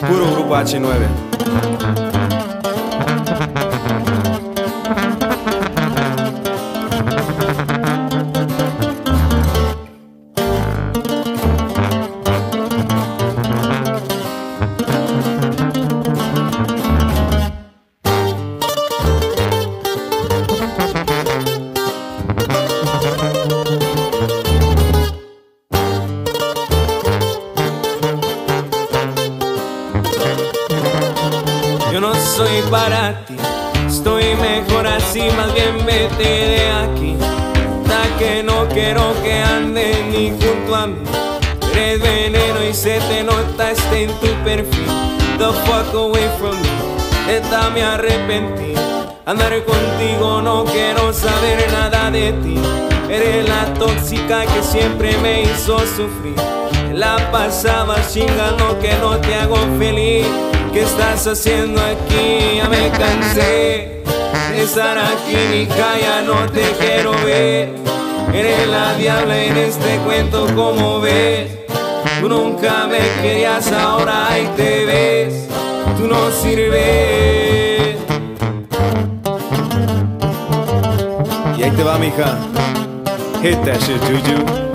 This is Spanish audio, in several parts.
Puro grupo H9. Soy para ti, estoy mejor así, más bien vete de aquí. Da que no quiero que ande ni junto a mí. Eres veneno y se te nota este en tu perfil. The fuck away from me, neta me arrepentí. Andar contigo no quiero saber nada de ti. Eres la tóxica que siempre me hizo sufrir. La pasaba chingando que no te hago feliz. ¿Qué estás haciendo aquí? Ya me cansé de estar aquí, mija, ya no te quiero ver. Eres la diabla en este cuento, como ves. Tú nunca me querías, ahora ahí te ves. Tú no sirves. Y ahí te va, mija. Hit that shit, Juju.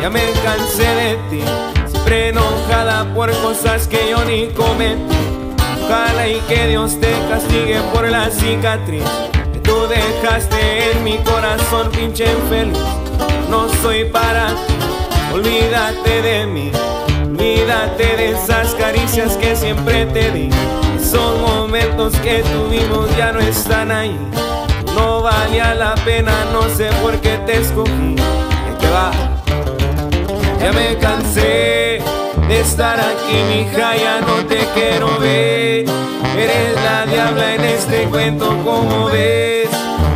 Ya me cansé de ti, siempre enojada por cosas que yo ni cometí. Ojalá y que Dios te castigue por la cicatriz que tú dejaste en mi corazón, pinche infeliz. No soy para ti, olvídate de mí, olvídate de esas caricias que siempre te di. Son momentos que tuvimos, ya no están ahí. No valía la pena, no sé por qué te escogí. Te va. Ya me cansé de estar aquí, mija, ya no te quiero ver. Eres la diabla en este cuento, como ves.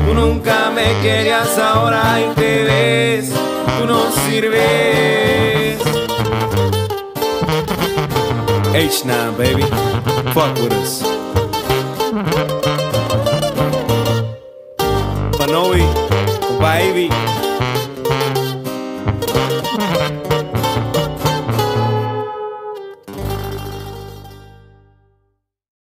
Tú nunca me querías, ahora ahí te ves. Tú no sirves. H9, baby. Fuck with us. Panoy, baby. Mm-hmm.